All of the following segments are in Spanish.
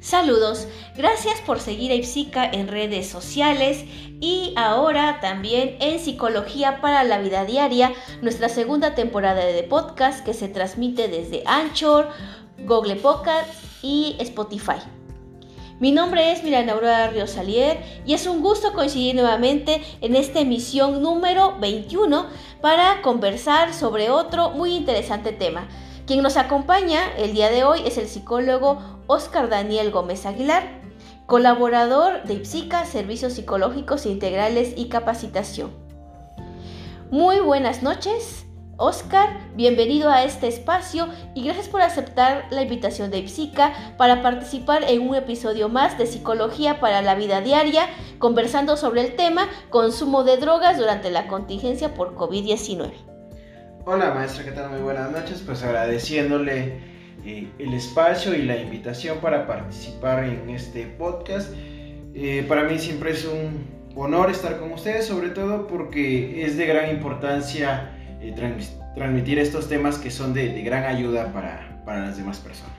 Saludos, gracias por seguir a Ipsica en redes sociales y ahora también en Psicología para la Vida Diaria, nuestra segunda temporada de podcast que se transmite desde Anchor, Google Podcast y Spotify. Mi nombre es Miranda Aurora Ríos Salier y es un gusto coincidir nuevamente en esta emisión número 21 para conversar sobre otro muy interesante tema. Quien nos acompaña el día de hoy es el psicólogo Oscar Daniel Gómez Aguilar, colaborador de IPSICA, Servicios Psicológicos Integrales y Capacitación. Muy buenas noches, Oscar, bienvenido a este espacio y gracias por aceptar la invitación de IPSICA para participar en un episodio más de Psicología para la Vida Diaria, conversando sobre el tema consumo de drogas durante la contingencia por COVID-19. Hola maestra, ¿qué tal? Muy buenas noches, pues agradeciéndole eh, el espacio y la invitación para participar en este podcast. Eh, para mí siempre es un honor estar con ustedes, sobre todo porque es de gran importancia eh, transmitir estos temas que son de, gran ayuda para, para, las demás personas.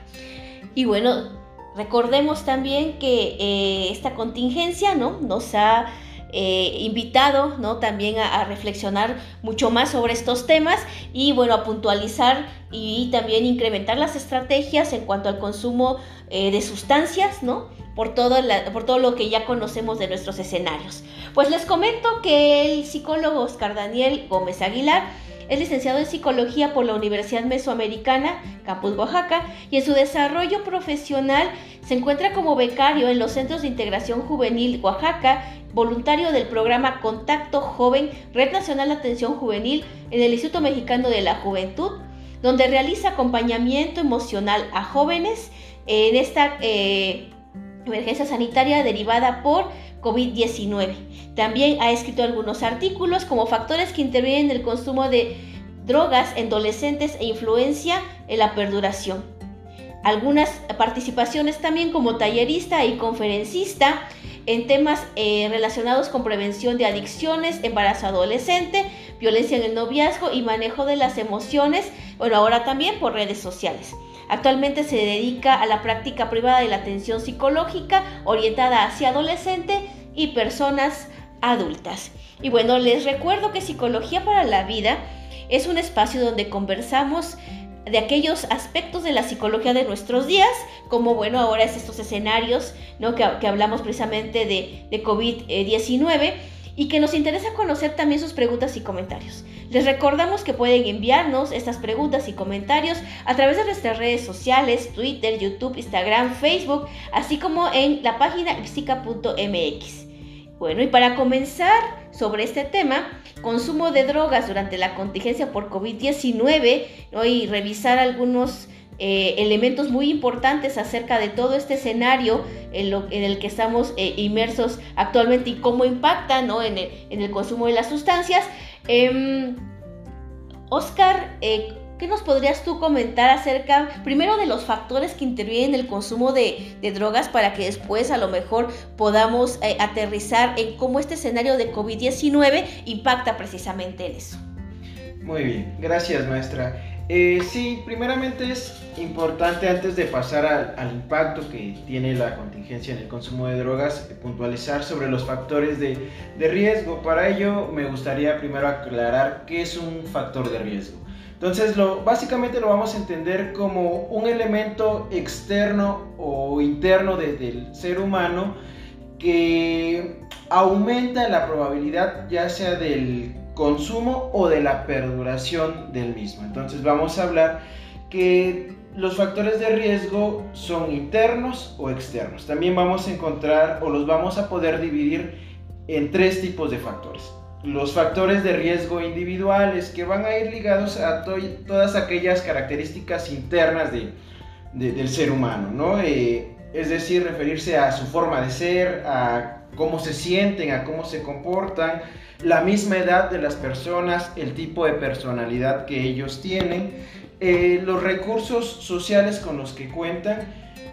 Y bueno, recordemos también que esta contingencia ¿no? nos ha eh, invitado ¿no? también a, reflexionar mucho más sobre estos temas y bueno, a puntualizar y también incrementar las estrategias en cuanto al consumo eh, de sustancias, ¿no? Por todo, por todo lo que ya conocemos de nuestros escenarios. Pues les comento que el psicólogo Oscar Daniel Gómez Aguilar es licenciado en psicología por la Universidad Mesoamericana, Campus Oaxaca, y en su desarrollo profesional se encuentra como becario en los Centros de Integración Juvenil Oaxaca, voluntario del programa Contacto Joven, Red Nacional de Atención Juvenil en el Instituto Mexicano de la Juventud, donde realiza acompañamiento emocional a jóvenes en esta eh, emergencia sanitaria derivada por COVID-19. También ha escrito algunos artículos como factores que intervienen en el consumo de drogas en adolescentes e influencia en la perduración. Algunas participaciones también como tallerista y conferencista en temas eh, relacionados con prevención de adicciones, embarazo adolescente, violencia en el noviazgo y manejo de las emociones, bueno, ahora también por redes sociales. Actualmente se dedica a la práctica privada de la atención psicológica orientada hacia adolescente y personas adultas. Y bueno, les recuerdo que Psicología para la Vida es un espacio donde conversamos de aquellos aspectos de la psicología de nuestros días, como bueno, ahora es estos escenarios, ¿no? Que, hablamos precisamente de, de COVID-19 y que nos interesa conocer también sus preguntas y comentarios. Les recordamos que pueden enviarnos estas preguntas y comentarios a través de nuestras redes sociales, Twitter, YouTube, Instagram, Facebook, así como en la página psica.mx. Bueno, y para comenzar sobre este tema, consumo de drogas durante la contingencia por COVID-19 y revisar algunos eh, elementos muy importantes acerca de todo este escenario en, el que estamos eh, inmersos actualmente y cómo impacta en, el, consumo de las sustancias. Em, Oscar, eh, ¿qué nos podrías tú comentar acerca, primero, de los factores que intervienen en el consumo de, drogas para que después a lo mejor podamos aterrizar en cómo este escenario de COVID-19 impacta precisamente en eso? Muy bien, gracias maestra. Eh, sí, primeramente es importante antes de pasar al, impacto que tiene la contingencia en el consumo de drogas, eh, puntualizar sobre los factores de, riesgo. Para ello me gustaría primero aclarar qué es un factor de riesgo. Entonces, lo, básicamente lo vamos a entender como un elemento externo o interno del ser humano que aumenta la probabilidad ya sea del consumo o de la perduración del mismo. Entonces vamos a hablar que los factores de riesgo son internos o externos. También vamos a encontrar o los vamos a poder dividir en tres tipos de factores. Los factores de riesgo individuales que van a ir ligados a todas aquellas características internas de, del ser humano, ¿no? Eh, es decir, referirse a su forma de ser, a cómo se sienten, a cómo se comportan, la misma edad de las personas, el tipo de personalidad que ellos tienen, eh, los recursos sociales con los que cuentan.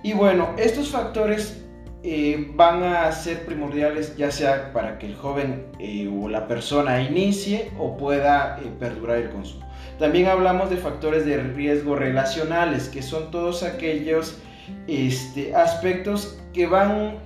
Y bueno, estos factores eh, van a ser primordiales ya sea para que el joven eh, o la persona inicie o pueda perdurar el consumo. También hablamos de factores de riesgo relacionales, que son todos aquellos este, aspectos que van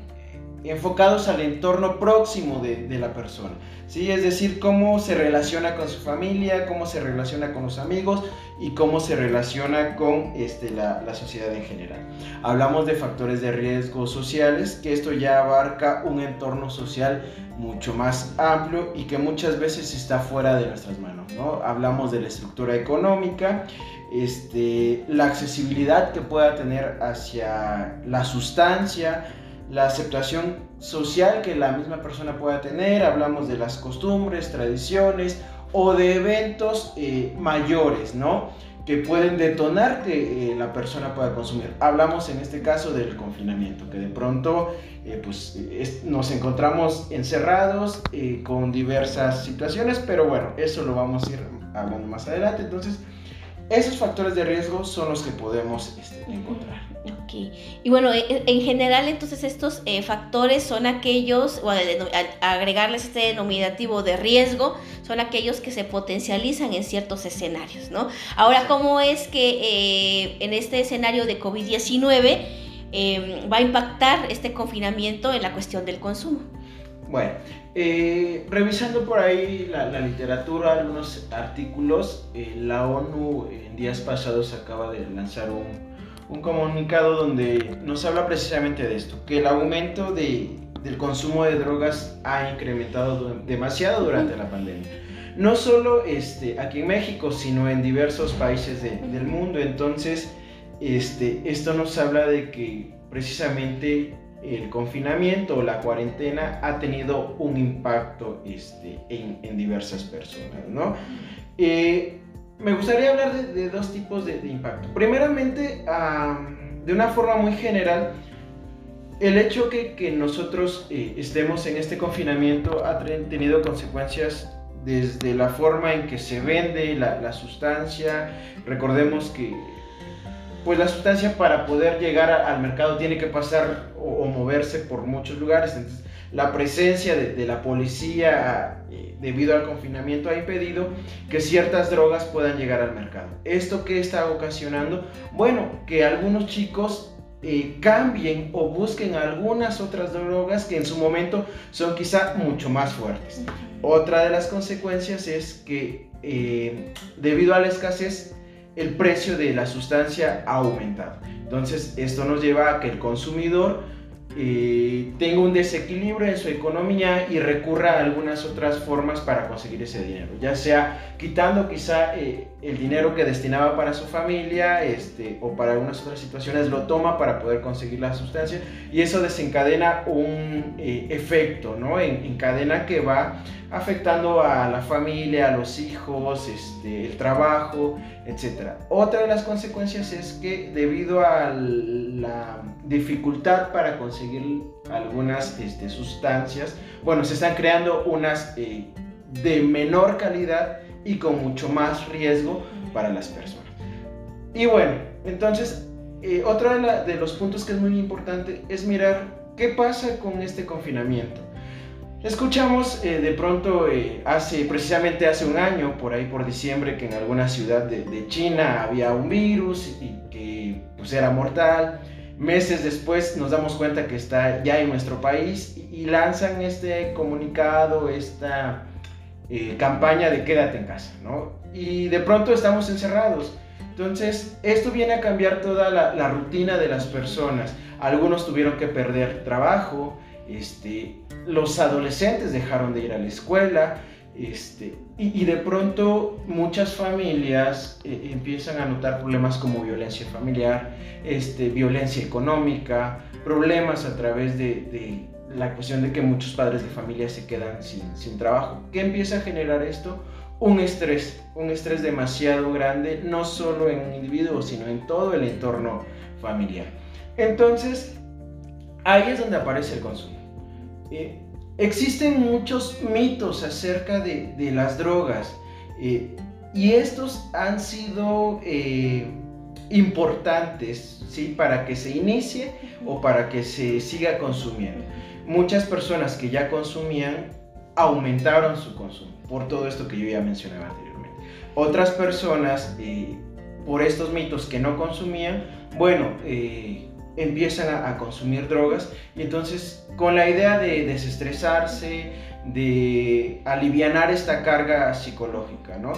enfocados al entorno próximo de, la persona. ¿sí? Es decir, cómo se relaciona con su familia, cómo se relaciona con los amigos y cómo se relaciona con este, la, la sociedad en general. Hablamos de factores de riesgo sociales, que esto ya abarca un entorno social mucho más amplio y que muchas veces está fuera de nuestras manos. ¿no? Hablamos de la estructura económica, este, la accesibilidad que pueda tener hacia la sustancia, la aceptación social que la misma persona pueda tener, hablamos de las costumbres, tradiciones o de eventos eh, mayores, ¿no? Que pueden detonar que eh, la persona pueda consumir. Hablamos en este caso del confinamiento, que de pronto eh, pues, nos encontramos encerrados con diversas situaciones, pero bueno, eso lo vamos a ir hablando más adelante. Entonces, esos factores de riesgo son los que podemos este, encontrar. Ok. Y bueno, e, e, en general entonces estos eh, factores son aquellos, o agregarles este denominativo de riesgo, son aquellos que se potencializan en ciertos escenarios, ¿no? Ahora, ¿cómo es que eh, en este escenario de COVID-19 em, va a impactar este confinamiento en la cuestión del consumo? Bueno, eh, revisando por ahí la, literatura, algunos artículos, eh, la ONU en días pasados acaba de lanzar un, comunicado donde nos habla precisamente de esto, que el aumento de, del consumo de drogas ha incrementado demasiado durante la pandemia. No solo este, aquí en México, sino en diversos países del mundo. Entonces, este, esto nos habla de que precisamente el confinamiento o la cuarentena ha tenido un impacto este, en, diversas personas, ¿no? Eh, me gustaría hablar de, dos tipos de, impacto. Primeramente, de una forma muy general, el hecho que, que nosotros eh, estemos en este confinamiento ha tenido consecuencias desde la forma en que se vende la, sustancia. Recordemos que pues la sustancia para poder llegar al mercado tiene que pasar o, moverse por muchos lugares. La presencia de, la policía eh, debido al confinamiento ha impedido que ciertas drogas puedan llegar al mercado. ¿Esto qué está ocasionando? Bueno, que algunos chicos eh, cambien o busquen algunas otras drogas que en su momento son quizá mucho más fuertes. Otra de las consecuencias es que eh, debido a la escasez el precio de la sustancia ha aumentado. Entonces, esto nos lleva a que el consumidor eh, tenga un desequilibrio en su economía y recurra a algunas otras formas para conseguir ese dinero, ya sea quitando quizá eh, el dinero que destinaba para su familia este, o para algunas otras situaciones, lo toma para poder conseguir la sustancia y eso desencadena un eh, efecto, ¿no? En, en, cadena que va afectando a la familia, a los hijos, este, el trabajo, etc. Otra de las consecuencias es que debido a la dificultad para conseguir algunas este, sustancias, bueno, se están creando unas eh, de menor calidad y con mucho más riesgo para las personas. Y bueno, entonces, eh, otro de, de los puntos que es muy importante es mirar qué pasa con este confinamiento. Escuchamos eh, de pronto eh, hace precisamente hace un año, por ahí por diciembre, que en alguna ciudad de, China había un virus y que pues era mortal. Meses después nos damos cuenta que está ya en nuestro país y, lanzan este comunicado, esta eh, campaña de quédate en casa, ¿no? Y de pronto estamos encerrados. Entonces, esto viene a cambiar toda la, la rutina de las personas. Algunos tuvieron que perder trabajo, este, los adolescentes dejaron de ir a la escuela, este, y, de pronto muchas familias eh, empiezan a notar problemas como violencia familiar, este, violencia económica, problemas a través de, la cuestión de que muchos padres de familia se quedan sin, sin trabajo. ¿Qué empieza a generar esto? Un estrés, un estrés demasiado grande, no solo en un individuo, sino en todo el entorno familiar. Entonces, ahí es donde aparece el consumo. Eh, existen muchos mitos acerca de, las drogas eh, y estos han sido eh, importantes ¿sí? para que se inicie o para que se siga consumiendo. Muchas personas que ya consumían aumentaron su consumo por todo esto que yo ya mencionaba anteriormente. Otras personas, por estos mitos que no consumían, bueno, empiezan a, consumir drogas y entonces con la idea de desestresarse, de aliviar esta carga psicológica, ¿no?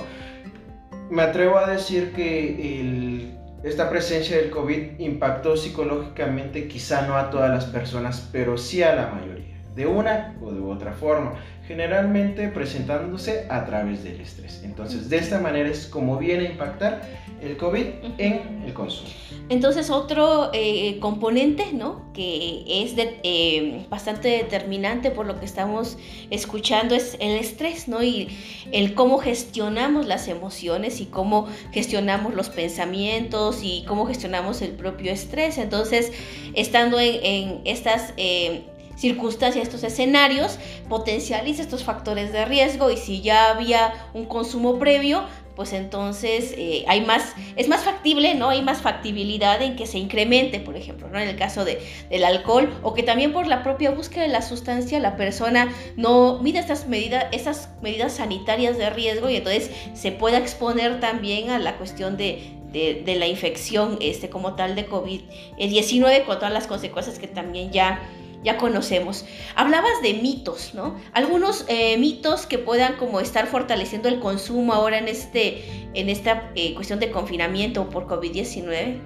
Me atrevo a decir que esta presencia del COVID impactó psicológicamente quizá no a todas las personas, pero sí a la mayoría, de una o de otra forma generalmente presentándose a través del estrés. Entonces, de esta manera es como viene a impactar el COVID en el consumo. Entonces, otro eh, componente, ¿no? Que es eh, bastante determinante por lo que estamos escuchando es el estrés, ¿no? Y el cómo gestionamos las emociones y cómo gestionamos los pensamientos y cómo gestionamos el propio estrés. Entonces, estando en, estas... Eh, circunstancias, estos escenarios, potencializa estos factores de riesgo y si ya había un consumo previo, pues entonces eh, hay más, es más factible, ¿no? Hay más factibilidad en que se incremente, por ejemplo, ¿no? En el caso de, del alcohol, o que también por la propia búsqueda de la sustancia la persona no mide estas medidas, estas medidas sanitarias de riesgo y entonces se pueda exponer también a la cuestión de, de, la infección este, como tal de COVID-19 con todas las consecuencias que también ya ya conocemos. Hablabas de mitos, ¿no? Algunos eh, mitos que puedan como estar fortaleciendo el consumo ahora en, este, en esta eh, cuestión de confinamiento por COVID-19.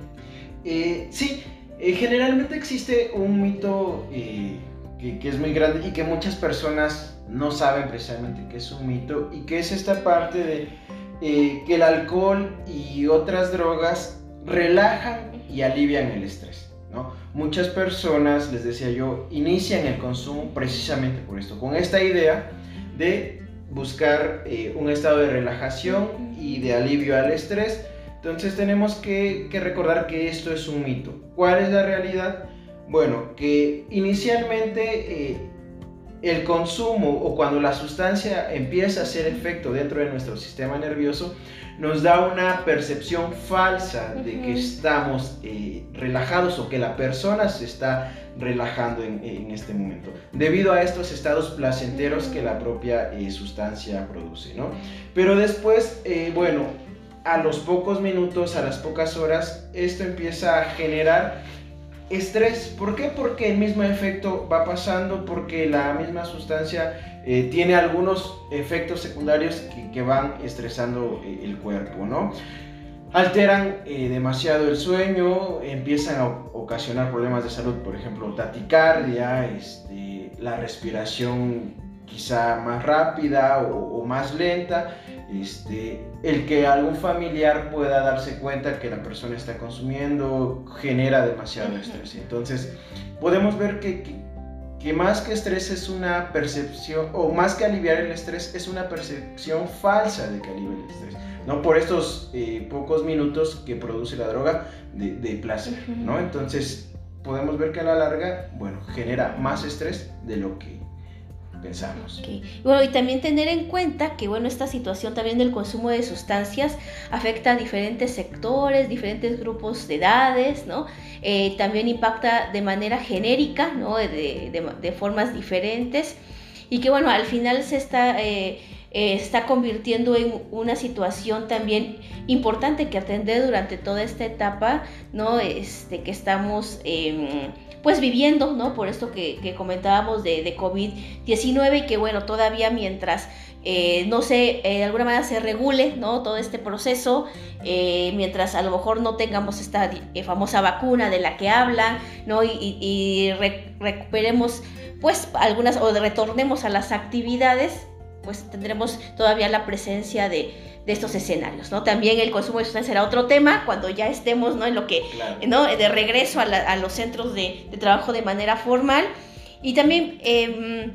Eh, sí, generalmente existe un mito que, es muy grande y que muchas personas no saben precisamente que es un mito y que es esta parte de que el alcohol y otras drogas relajan y alivian el estrés. Muchas personas, les decía yo, inician el consumo precisamente por esto, con esta idea de buscar eh, un estado de relajación y de alivio al estrés. Entonces tenemos que, recordar que esto es un mito. ¿Cuál es la realidad? Bueno, que inicialmente eh, el consumo o cuando la sustancia empieza a hacer efecto dentro de nuestro sistema nervioso, nos da una percepción falsa de que estamos eh, relajados o que la persona se está relajando en, este momento, debido a estos estados placenteros que la propia eh, sustancia produce, ¿no? Pero después, eh, bueno, a los pocos minutos, a las pocas horas, esto empieza a generar estrés. ¿Por qué? Porque el mismo efecto va pasando, porque la misma sustancia eh, tiene algunos efectos secundarios que, van estresando eh, el cuerpo, ¿no? Alteran eh, demasiado el sueño, empiezan a ocasionar problemas de salud, por ejemplo, taticardia, este, la respiración quizá más rápida o, más lenta, este, el que algún familiar pueda darse cuenta que la persona está consumiendo genera demasiado estrés. Entonces, podemos ver que, que, más que estrés es una percepción, o más que aliviar el estrés, es una percepción falsa de que alivia el estrés. ¿no? Por estos eh, pocos minutos que produce la droga de, de placer, ¿no? Entonces, podemos ver que a la larga, bueno, genera más estrés de lo que pensamos. Bueno, y también tener en cuenta que, bueno, esta situación también del consumo de sustancias afecta a diferentes sectores, diferentes grupos de edades, ¿no? Eh, también impacta de manera genérica, ¿no? De, formas diferentes. Y que, bueno, al final se está... Eh, eh, está convirtiendo en una situación también importante que atender durante toda esta etapa, ¿no? Este, que estamos em, pues viviendo, ¿no? Por esto que, comentábamos de, de COVID-19 y que bueno, todavía mientras eh, no sé, eh, de alguna manera se regule, ¿no? Todo este proceso, eh, mientras a lo mejor no tengamos esta famosa vacuna de la que hablan, ¿no? Y, recuperemos, pues, algunas, o retornemos a las actividades, pues tendremos todavía la presencia de, de estos escenarios, ¿no? También el consumo de sustancias será otro tema cuando ya estemos, ¿no? En lo que, ¿no? De regreso a, los centros de, trabajo de manera formal. Y también em,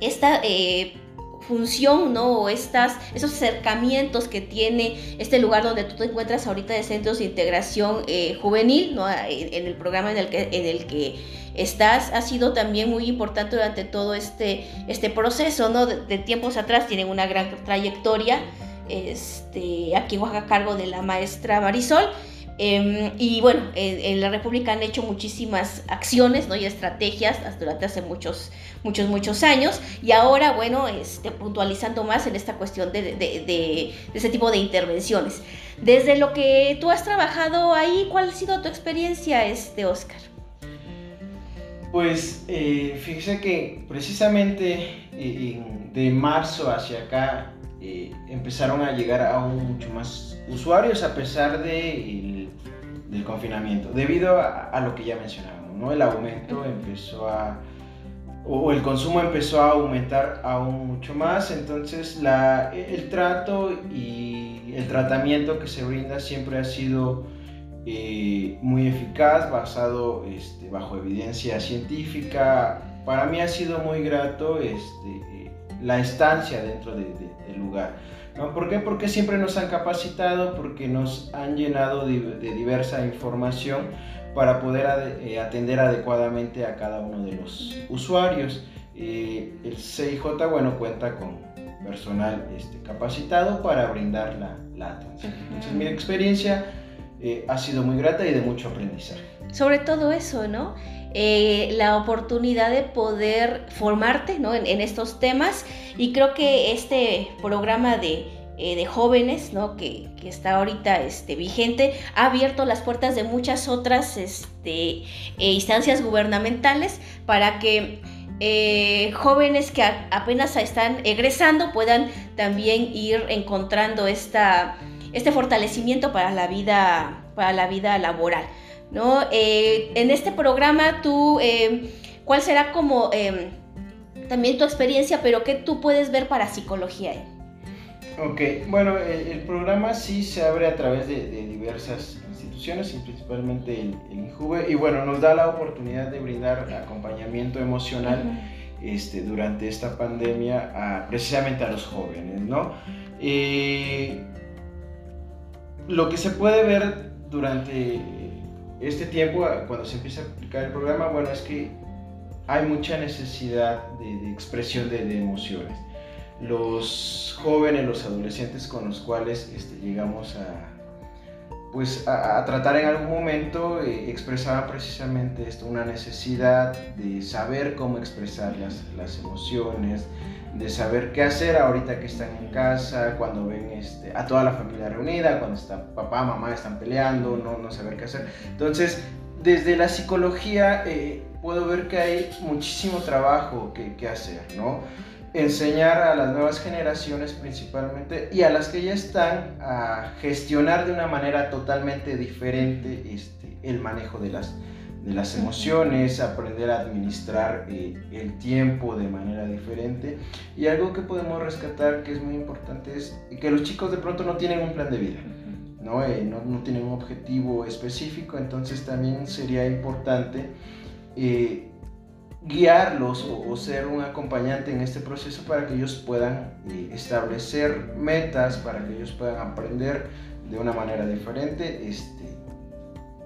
esta eh, función, ¿no? O estas, esos acercamientos que tiene este lugar donde tú te encuentras ahorita de centros de integración eh, juvenil, ¿no? En, el programa en el que, en el que estás, ha sido también muy importante durante todo este, este proceso, ¿no? De, de tiempos atrás tienen una gran trayectoria este, aquí en a cargo de la maestra Marisol. Em, y bueno, en, la República han hecho muchísimas acciones ¿no? y estrategias durante hace muchos, muchos, muchos años. Y ahora, bueno, este, puntualizando más en esta cuestión de, de, ese tipo de intervenciones. Desde lo que tú has trabajado ahí, ¿cuál ha sido tu experiencia, este, Oscar? Pues eh, fíjese que precisamente eh, de marzo hacia acá eh, empezaron a llegar a mucho más usuarios a pesar de del confinamiento, debido a, lo que ya mencionábamos, ¿no? El aumento empezó a, o el consumo empezó a aumentar aún mucho más, entonces la, el trato y el tratamiento que se brinda siempre ha sido eh, muy eficaz, basado este, bajo evidencia científica. Para mí ha sido muy grato este, la estancia dentro del lugar. ¿no? ¿Por qué? Porque siempre nos han capacitado, porque nos han llenado de, diversa información para poder eh, atender adecuadamente a cada uno de los usuarios. el CIJ, bueno, cuenta con personal este, capacitado para brindar la, la atención. Entonces, mi experiencia eh, ha sido muy grata y de mucho aprendizaje. Sobre todo eso, ¿no? Eh, la oportunidad de poder formarte en, estos temas. Y creo que este programa de, eh, jóvenes que, está ahorita este, vigente ha abierto las puertas de muchas otras este, instancias gubernamentales para que jóvenes que apenas están egresando puedan también ir encontrando este fortalecimiento para la vida, para la vida laboral. ¿No? Eh, en este programa, tú, eh, ¿cuál será como em, también tu experiencia, pero qué tú puedes ver para psicología? Ok, bueno, el, programa sí se abre a través de, diversas instituciones y principalmente el, el, INJUVE y bueno, nos da la oportunidad de brindar acompañamiento emocional este, durante esta pandemia a, precisamente a los jóvenes, ¿no? Eh, lo que se puede ver durante este tiempo, cuando se empieza a aplicar el programa, bueno, es que hay mucha necesidad de, expresión de, emociones. Los jóvenes, los adolescentes con los cuales este, llegamos a, pues, a, tratar en algún momento eh, expresaban precisamente esto, una necesidad de saber cómo expresar las, las emociones, de saber qué hacer ahorita que están en casa, cuando ven este, a toda la familia reunida, cuando está papá, mamá están peleando, no, no saber qué hacer. Entonces, desde la psicología eh, puedo ver que hay muchísimo trabajo que, que, hacer, ¿no? Enseñar a las nuevas generaciones principalmente y a las que ya están a gestionar de una manera totalmente diferente este, el manejo de las, de las emociones, aprender a administrar eh, el tiempo de manera diferente. Y algo que podemos rescatar que es muy importante es que los chicos de pronto no tienen un plan de vida, ¿no? Eh, no, no, tienen un objetivo específico, entonces también sería importante eh, guiarlos o, o, ser un acompañante en este proceso para que ellos puedan establecer metas, para que ellos puedan aprender de una manera diferente. Este,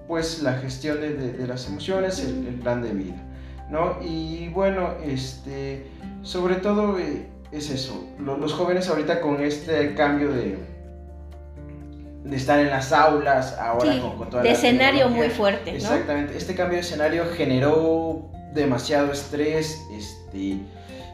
pues la gestión de, las emociones, el, plan de vida, ¿no? Y bueno, este, sobre todo eh, es eso, los, jóvenes ahorita con este cambio de, de estar en las aulas, ahora con, con, toda de escenario muy fuerte, ¿no? Exactamente, este cambio de escenario generó demasiado estrés, este, y,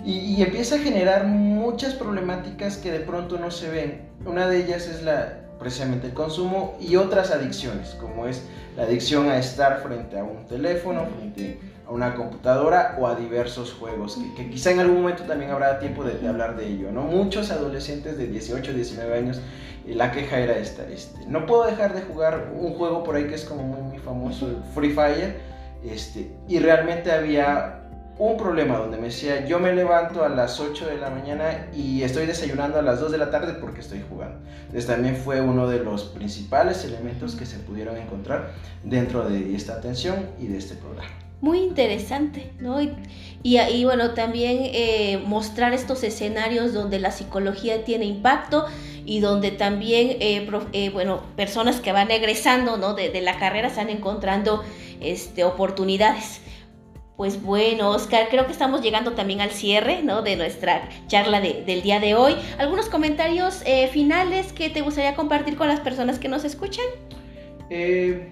y, empieza a generar muchas problemáticas que de pronto no se ven. Una de ellas es la, precisamente el consumo y otras adicciones, como es la adicción a estar frente a un teléfono, frente a una computadora o a diversos juegos, que, quizá en algún momento también habrá tiempo de, hablar de ello, ¿no? Muchos adolescentes de 18, 19 años, eh, la queja era esta, este, no puedo dejar de jugar un juego por ahí que es como muy, muy famoso, Free Fire, este, y realmente había un problema donde me decía, yo me levanto a las 8 de la mañana y estoy desayunando a las 2 de la tarde porque estoy jugando. Entonces también fue uno de los principales elementos que se pudieron encontrar dentro de esta atención y de este programa. Muy interesante, ¿no? Y, y, bueno, también eh, mostrar estos escenarios donde la psicología tiene impacto y donde también, eh, eh, bueno, personas que van egresando, ¿no? De, de la carrera están encontrando este, oportunidades. Pues bueno, Oscar, creo que estamos llegando también al cierre ¿no? de nuestra charla del día de hoy. ¿Algunos comentarios eh, finales que te gustaría compartir con las personas que nos escuchan? Eh,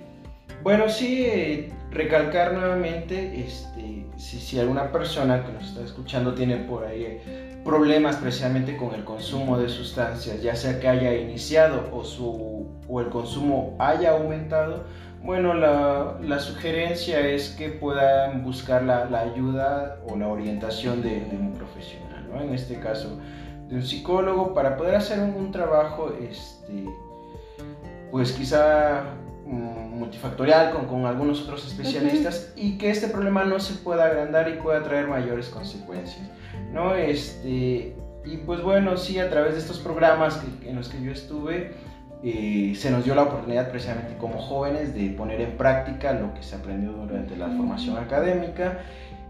Bueno, sí, eh, recalcar nuevamente, este, si, si, alguna persona que nos está escuchando tiene por ahí problemas precisamente con el consumo de sustancias, ya sea que haya iniciado o, su, o el consumo haya aumentado, bueno, la, la sugerencia es que puedan buscar la, la ayuda o la orientación de, de un profesional, ¿no? En este caso, de un psicólogo, para poder hacer un, un trabajo, este, pues quizá mm, multifactorial con, con, algunos otros especialistas uh -huh. y que este problema no se pueda agrandar y pueda traer mayores consecuencias, ¿no? Este, y pues bueno, sí, a través de estos programas que, en los que yo estuve, eh, se nos dio la oportunidad precisamente como jóvenes de poner en práctica lo que se aprendió durante la formación académica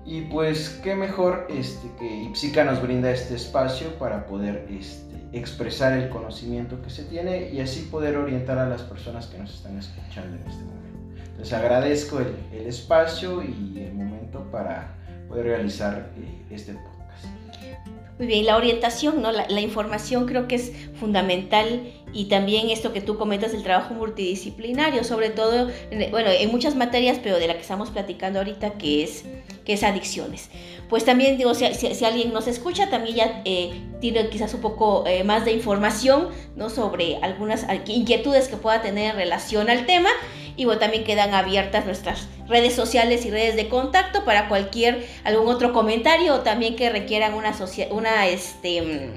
y pues qué mejor este, que IPSICA nos brinda este espacio para poder este, expresar el conocimiento que se tiene y así poder orientar a las personas que nos están escuchando en este momento. Entonces agradezco el, el espacio y el momento para poder realizar eh, este podcast. Muy bien, la orientación, ¿no? La, información creo que es fundamental y también esto que tú comentas del trabajo multidisciplinario, sobre todo, bueno, en muchas materias, pero de la que estamos platicando ahorita, que es, que es adicciones. Pues también digo, si alguien nos escucha, también ya eh, tiene quizás un poco eh, más de información, ¿no? Sobre algunas inquietudes que pueda tener en relación al tema y bueno, también quedan abiertas nuestras redes sociales y redes de contacto para cualquier, algún otro comentario o también que requieran una, una este,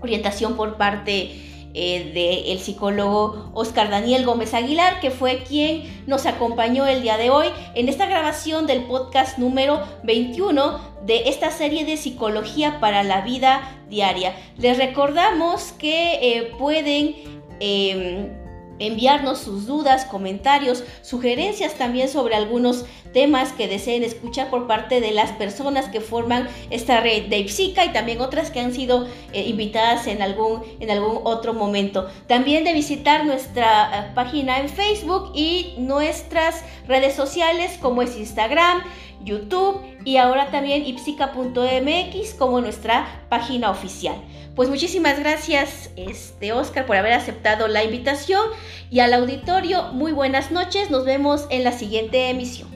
orientación por parte eh, del psicólogo Oscar Daniel Gómez Aguilar, que fue quien nos acompañó el día de hoy en esta grabación del podcast número 21 de esta serie de psicología para la vida diaria. Les recordamos que eh, pueden... Eh, enviarnos sus dudas, comentarios, sugerencias también sobre algunos temas que deseen escuchar por parte de las personas que forman esta red de IPSICA y también otras que han sido eh, invitadas en algún, en algún otro momento. También de visitar nuestra uh, página en Facebook y nuestras redes sociales como es Instagram, YouTube y ahora también ipsica.mx como nuestra página oficial. Pues muchísimas gracias, este Oscar, por haber aceptado la invitación y al auditorio, muy buenas noches, nos vemos en la siguiente emisión.